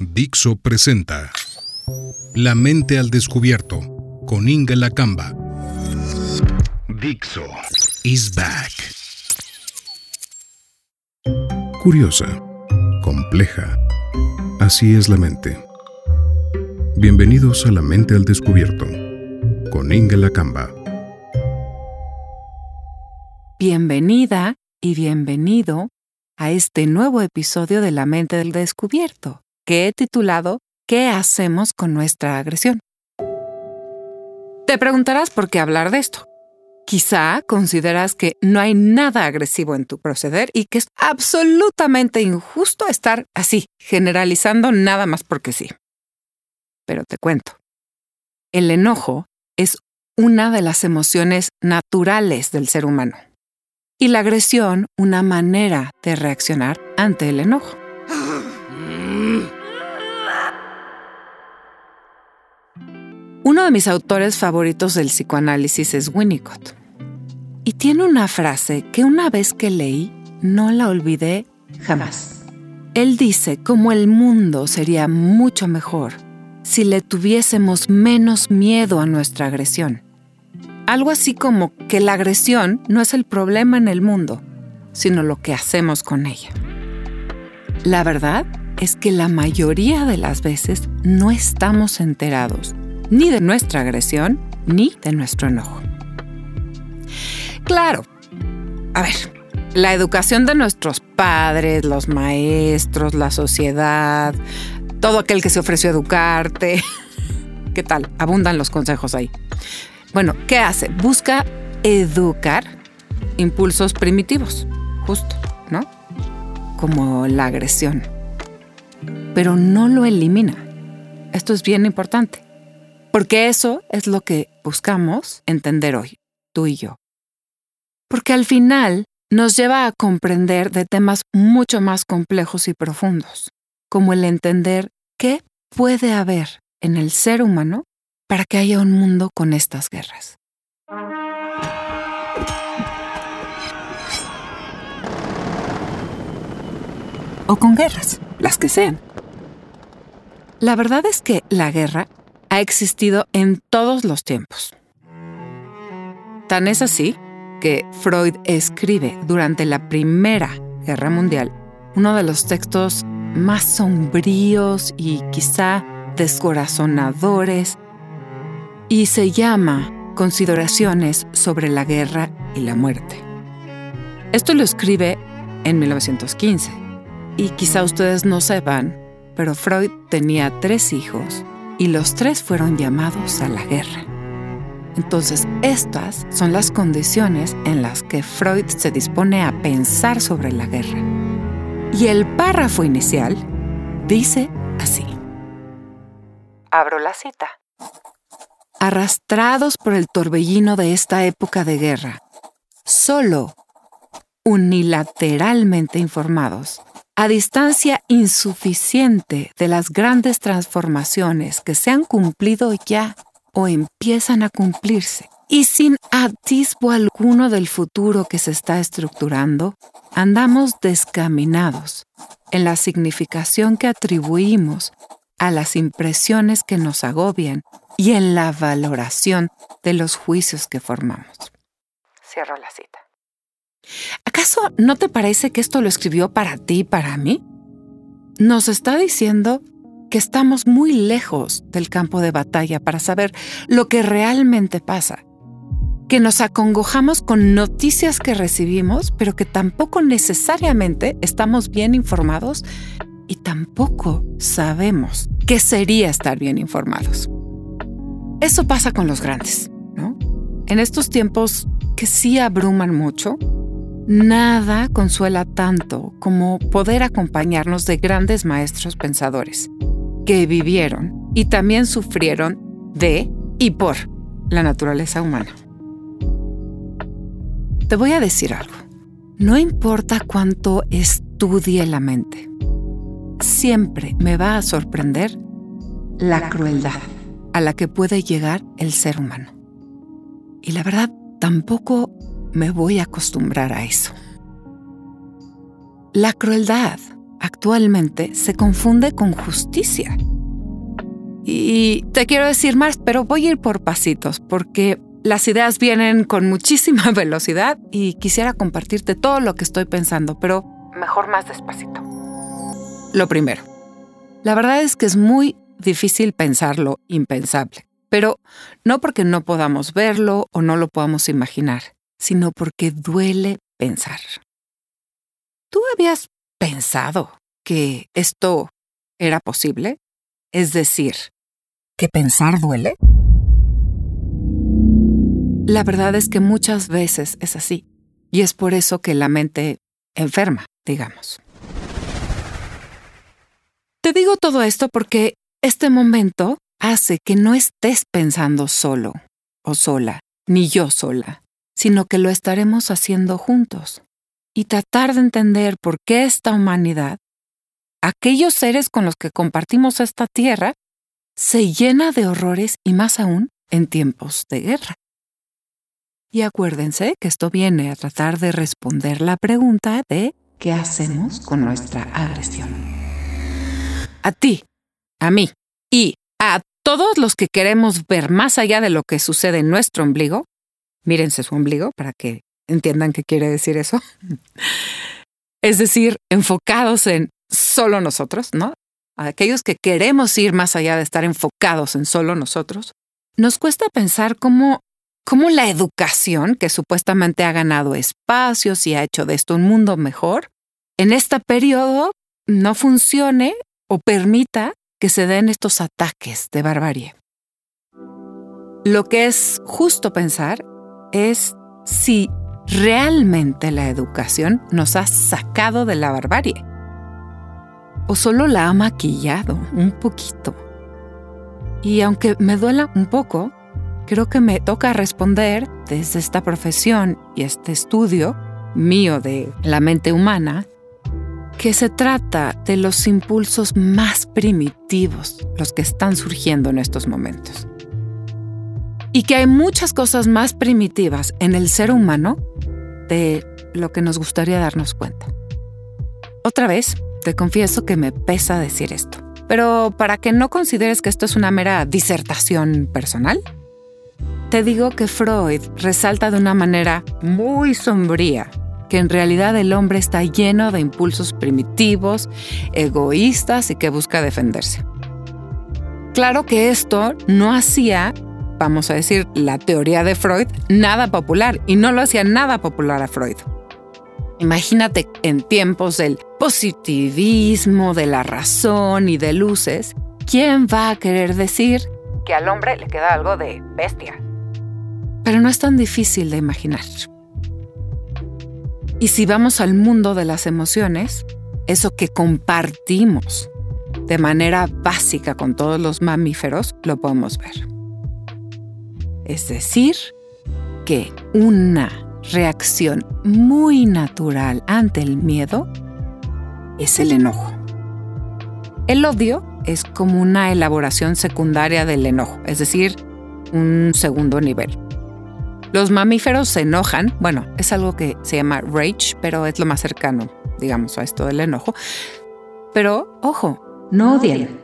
Dixo presenta La mente al descubierto con Inga Lacamba. Dixo is back. Curiosa, compleja. Así es la mente. Bienvenidos a La mente al descubierto con Inga Lacamba. Bienvenida y bienvenido a este nuevo episodio de La mente del descubierto, que he titulado ¿Qué hacemos con nuestra agresión? Te preguntarás por qué hablar de esto. Quizá consideras que no hay nada agresivo en tu proceder y que es absolutamente injusto estar así, generalizando nada más porque sí. Pero te cuento. El enojo es una de las emociones naturales del ser humano y la agresión una manera de reaccionar ante el enojo. Uno de mis autores favoritos del psicoanálisis es Winnicott. Y tiene una frase que una vez que leí no la olvidé jamás. Él dice cómo el mundo sería mucho mejor si le tuviésemos menos miedo a nuestra agresión algo así como que la agresión no es el problema en el mundo, sino lo que hacemos con ella. La verdad es que la mayoría de las veces no estamos enterados ni de nuestra agresión ni de nuestro enojo. Claro, a ver, la educación de nuestros padres, los maestros, la sociedad, todo aquel que se ofreció a educarte, ¿qué tal? Abundan los consejos ahí. Bueno, ¿qué hace? Busca educar impulsos primitivos, justo, ¿no? Como la agresión. Pero no lo elimina. Esto es bien importante, porque eso es lo que buscamos entender hoy, tú y yo. Porque al final nos lleva a comprender de temas mucho más complejos y profundos, como el entender qué puede haber en el ser humano para que haya un mundo con estas guerras. O con guerras, las que sean. La verdad es que la guerra ha existido en todos los tiempos. Tan es así que Freud escribe durante la Primera Guerra Mundial uno de los textos más sombríos y quizá descorazonadores y se llama Consideraciones sobre la guerra y la muerte. Esto lo escribe en 1915 y quizá ustedes no sepan, pero Freud tenía tres hijos y los tres fueron llamados a la guerra. Entonces, estas son las condiciones en las que Freud se dispone a pensar sobre la guerra. Y el párrafo inicial dice así. Abro la cita arrastrados por el torbellino de esta época de guerra, solo unilateralmente informados, a distancia insuficiente de las grandes transformaciones que se han cumplido ya o empiezan a cumplirse, y sin atisbo alguno del futuro que se está estructurando, andamos descaminados en la significación que atribuimos a las impresiones que nos agobian y en la valoración de los juicios que formamos. Cierro la cita. ¿Acaso no te parece que esto lo escribió para ti y para mí? Nos está diciendo que estamos muy lejos del campo de batalla para saber lo que realmente pasa, que nos acongojamos con noticias que recibimos, pero que tampoco necesariamente estamos bien informados y tampoco sabemos qué sería estar bien informados. Eso pasa con los grandes, ¿no? En estos tiempos que sí abruman mucho, nada consuela tanto como poder acompañarnos de grandes maestros pensadores que vivieron y también sufrieron de y por la naturaleza humana. Te voy a decir algo. No importa cuánto estudie la mente, siempre me va a sorprender la crueldad a la que puede llegar el ser humano. Y la verdad, tampoco me voy a acostumbrar a eso. La crueldad actualmente se confunde con justicia. Y te quiero decir más, pero voy a ir por pasitos porque las ideas vienen con muchísima velocidad y quisiera compartirte todo lo que estoy pensando, pero mejor más despacito. Lo primero, la verdad es que es muy difícil pensar lo impensable, pero no porque no podamos verlo o no lo podamos imaginar, sino porque duele pensar. ¿Tú habías pensado que esto era posible? Es decir, que pensar duele. La verdad es que muchas veces es así, y es por eso que la mente enferma, digamos. Te digo todo esto porque este momento hace que no estés pensando solo o sola, ni yo sola, sino que lo estaremos haciendo juntos y tratar de entender por qué esta humanidad, aquellos seres con los que compartimos esta tierra, se llena de horrores y más aún en tiempos de guerra. Y acuérdense que esto viene a tratar de responder la pregunta de ¿qué hacemos con nuestra agresión? A ti, a mí y a todos los que queremos ver más allá de lo que sucede en nuestro ombligo, mírense su ombligo para que entiendan qué quiere decir eso. es decir, enfocados en solo nosotros, ¿no? Aquellos que queremos ir más allá de estar enfocados en solo nosotros, nos cuesta pensar cómo cómo la educación, que supuestamente ha ganado espacios y ha hecho de esto un mundo mejor, en este periodo no funcione o permita que se den estos ataques de barbarie. Lo que es justo pensar es si realmente la educación nos ha sacado de la barbarie o solo la ha maquillado un poquito. Y aunque me duela un poco, creo que me toca responder desde esta profesión y este estudio mío de la mente humana, que se trata de los impulsos más primitivos, los que están surgiendo en estos momentos. Y que hay muchas cosas más primitivas en el ser humano de lo que nos gustaría darnos cuenta. Otra vez, te confieso que me pesa decir esto, pero para que no consideres que esto es una mera disertación personal, te digo que Freud resalta de una manera muy sombría que en realidad el hombre está lleno de impulsos primitivos, egoístas y que busca defenderse. Claro que esto no hacía, vamos a decir, la teoría de Freud nada popular y no lo hacía nada popular a Freud. Imagínate en tiempos del positivismo, de la razón y de luces, ¿quién va a querer decir que al hombre le queda algo de bestia? pero no es tan difícil de imaginar. Y si vamos al mundo de las emociones, eso que compartimos de manera básica con todos los mamíferos, lo podemos ver. Es decir, que una reacción muy natural ante el miedo es el enojo. El odio es como una elaboración secundaria del enojo, es decir, un segundo nivel. Los mamíferos se enojan, bueno, es algo que se llama rage, pero es lo más cercano, digamos, a esto del enojo. Pero, ojo, no odian.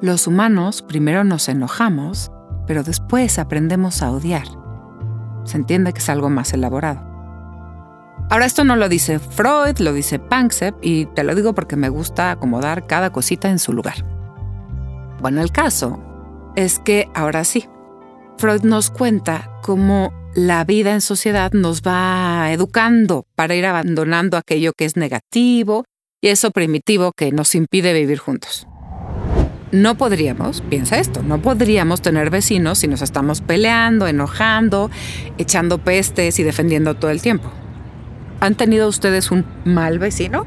Los humanos primero nos enojamos, pero después aprendemos a odiar. Se entiende que es algo más elaborado. Ahora esto no lo dice Freud, lo dice Panksepp y te lo digo porque me gusta acomodar cada cosita en su lugar. Bueno, el caso es que ahora sí, Freud nos cuenta cómo la vida en sociedad nos va educando para ir abandonando aquello que es negativo y eso primitivo que nos impide vivir juntos. No podríamos, piensa esto, no podríamos tener vecinos si nos estamos peleando, enojando, echando pestes y defendiendo todo el tiempo. ¿Han tenido ustedes un mal vecino?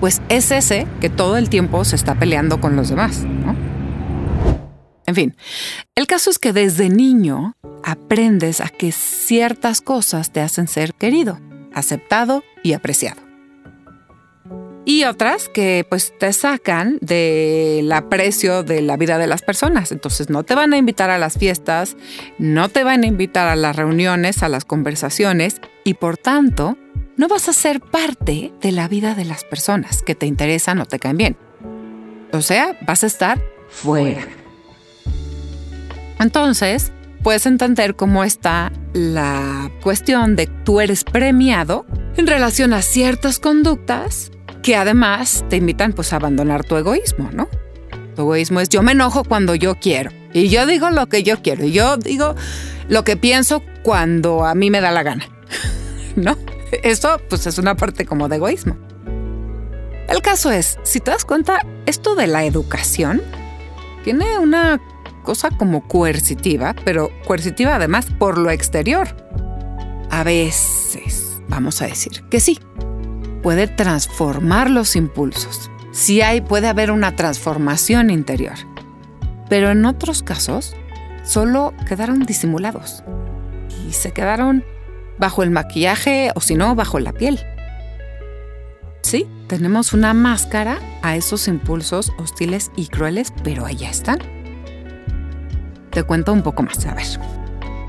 Pues es ese que todo el tiempo se está peleando con los demás, ¿no? En fin, el caso es que desde niño aprendes a que ciertas cosas te hacen ser querido, aceptado y apreciado. Y otras que pues te sacan del aprecio de la vida de las personas. Entonces no te van a invitar a las fiestas, no te van a invitar a las reuniones, a las conversaciones y por tanto no vas a ser parte de la vida de las personas que te interesan o te caen bien. O sea, vas a estar fuera. Entonces, puedes entender cómo está la cuestión de tú eres premiado en relación a ciertas conductas que además te invitan pues a abandonar tu egoísmo, ¿no? Tu egoísmo es yo me enojo cuando yo quiero y yo digo lo que yo quiero y yo digo lo que pienso cuando a mí me da la gana, ¿no? Eso pues es una parte como de egoísmo. El caso es, si te das cuenta, esto de la educación tiene una cosa como coercitiva, pero coercitiva además por lo exterior. A veces, vamos a decir que sí, puede transformar los impulsos. Sí hay, puede haber una transformación interior. Pero en otros casos, solo quedaron disimulados y se quedaron bajo el maquillaje o si no, bajo la piel. Sí, tenemos una máscara a esos impulsos hostiles y crueles, pero allá están. Te cuento un poco más, a ver.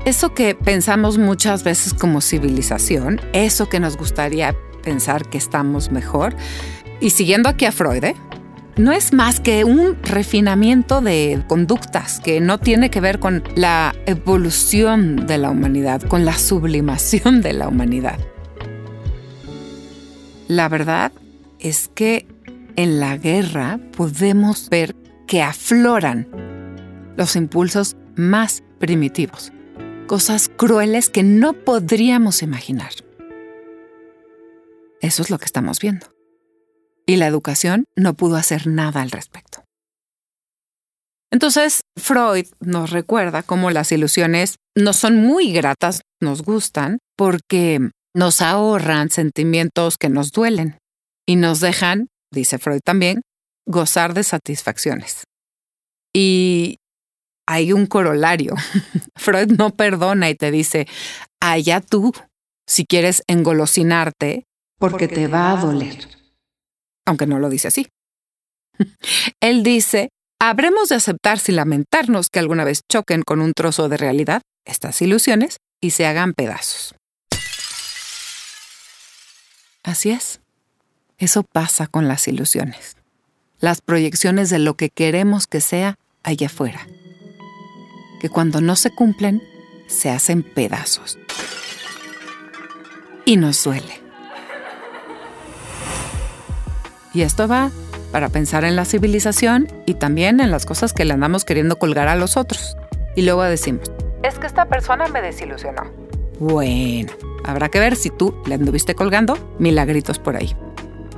Eso que pensamos muchas veces como civilización, eso que nos gustaría pensar que estamos mejor, y siguiendo aquí a Freud, ¿eh? no es más que un refinamiento de conductas que no tiene que ver con la evolución de la humanidad, con la sublimación de la humanidad. La verdad es que en la guerra podemos ver que afloran los impulsos más primitivos, cosas crueles que no podríamos imaginar. Eso es lo que estamos viendo. Y la educación no pudo hacer nada al respecto. Entonces, Freud nos recuerda cómo las ilusiones no son muy gratas, nos gustan, porque nos ahorran sentimientos que nos duelen y nos dejan, dice Freud también, gozar de satisfacciones. Y hay un corolario. Freud no perdona y te dice, allá tú, si quieres engolosinarte, porque te va a doler. Aunque no lo dice así. Él dice, habremos de aceptar sin lamentarnos que alguna vez choquen con un trozo de realidad estas ilusiones y se hagan pedazos. Así es. Eso pasa con las ilusiones. Las proyecciones de lo que queremos que sea allá afuera que cuando no se cumplen, se hacen pedazos. Y nos duele. Y esto va para pensar en la civilización y también en las cosas que le andamos queriendo colgar a los otros. Y luego decimos, es que esta persona me desilusionó. Bueno, habrá que ver si tú le anduviste colgando milagritos por ahí.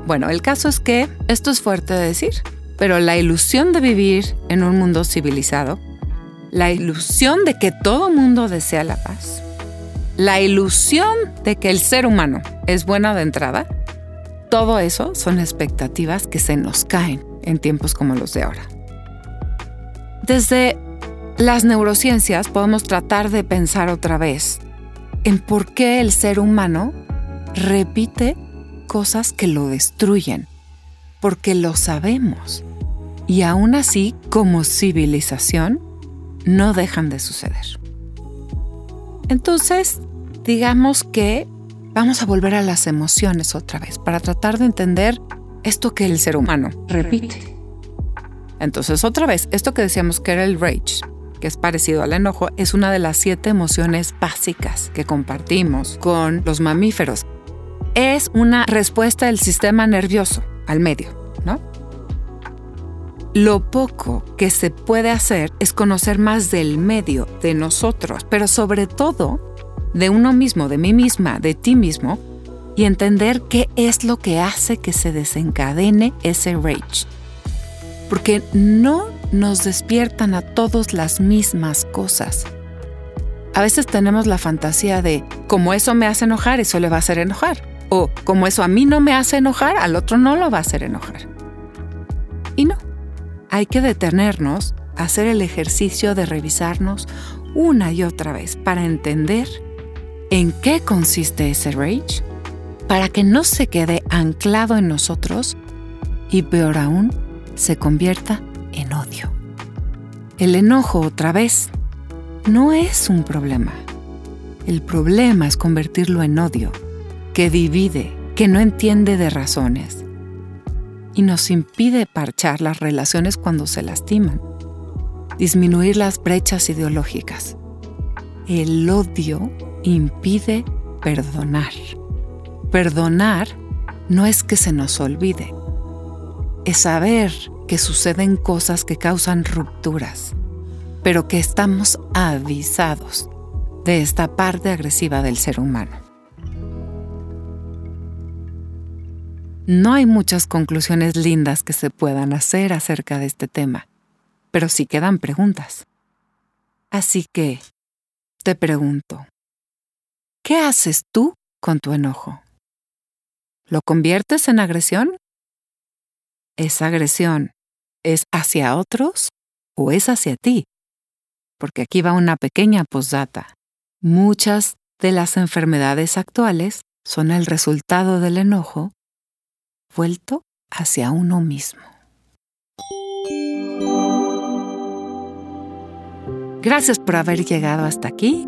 Bueno, el caso es que esto es fuerte de decir, pero la ilusión de vivir en un mundo civilizado la ilusión de que todo mundo desea la paz, la ilusión de que el ser humano es bueno de entrada, todo eso son expectativas que se nos caen en tiempos como los de ahora. Desde las neurociencias podemos tratar de pensar otra vez en por qué el ser humano repite cosas que lo destruyen, porque lo sabemos. Y aún así, como civilización, no dejan de suceder. Entonces, digamos que vamos a volver a las emociones otra vez para tratar de entender esto que el ser humano repite. Entonces, otra vez, esto que decíamos que era el rage, que es parecido al enojo, es una de las siete emociones básicas que compartimos con los mamíferos. Es una respuesta del sistema nervioso al medio, ¿no? Lo poco que se puede hacer es conocer más del medio, de nosotros, pero sobre todo de uno mismo, de mí misma, de ti mismo, y entender qué es lo que hace que se desencadene ese rage. Porque no nos despiertan a todos las mismas cosas. A veces tenemos la fantasía de, como eso me hace enojar, eso le va a hacer enojar. O como eso a mí no me hace enojar, al otro no lo va a hacer enojar. Y no hay que detenernos, hacer el ejercicio de revisarnos una y otra vez para entender en qué consiste ese rage, para que no se quede anclado en nosotros y peor aún, se convierta en odio. El enojo otra vez no es un problema. El problema es convertirlo en odio. que divide, que no entiende de razones y nos impide parchar las relaciones cuando se lastiman, disminuir las brechas ideológicas. El odio impide perdonar. Perdonar no es que se nos olvide, es saber que suceden cosas que causan rupturas, pero que estamos avisados de esta parte agresiva del ser humano. No hay muchas conclusiones lindas que se puedan hacer acerca de este tema, pero sí quedan preguntas. Así que, te pregunto, ¿qué haces tú con tu enojo? ¿Lo conviertes en agresión? ¿Esa agresión es hacia otros o es hacia ti? Porque aquí va una pequeña posdata. Muchas de las enfermedades actuales son el resultado del enojo vuelto hacia uno mismo. Gracias por haber llegado hasta aquí.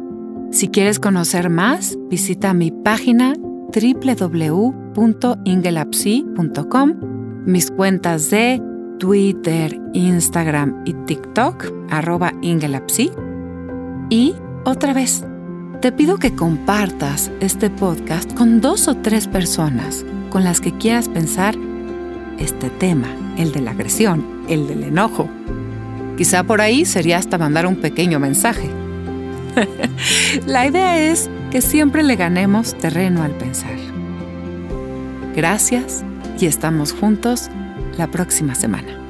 Si quieres conocer más, visita mi página www.ingelapsi.com, mis cuentas de Twitter, Instagram y TikTok, arroba Ingelapsi. Y otra vez, te pido que compartas este podcast con dos o tres personas con las que quieras pensar este tema, el de la agresión, el del enojo. Quizá por ahí sería hasta mandar un pequeño mensaje. la idea es que siempre le ganemos terreno al pensar. Gracias y estamos juntos la próxima semana.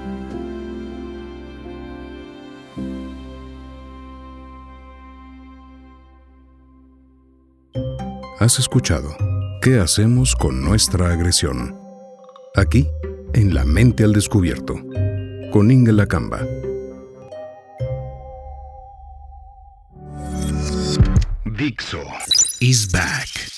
Has escuchado ¿Qué hacemos con nuestra agresión? Aquí, en La Mente al Descubierto, con Inge Lacamba. Dixo is back.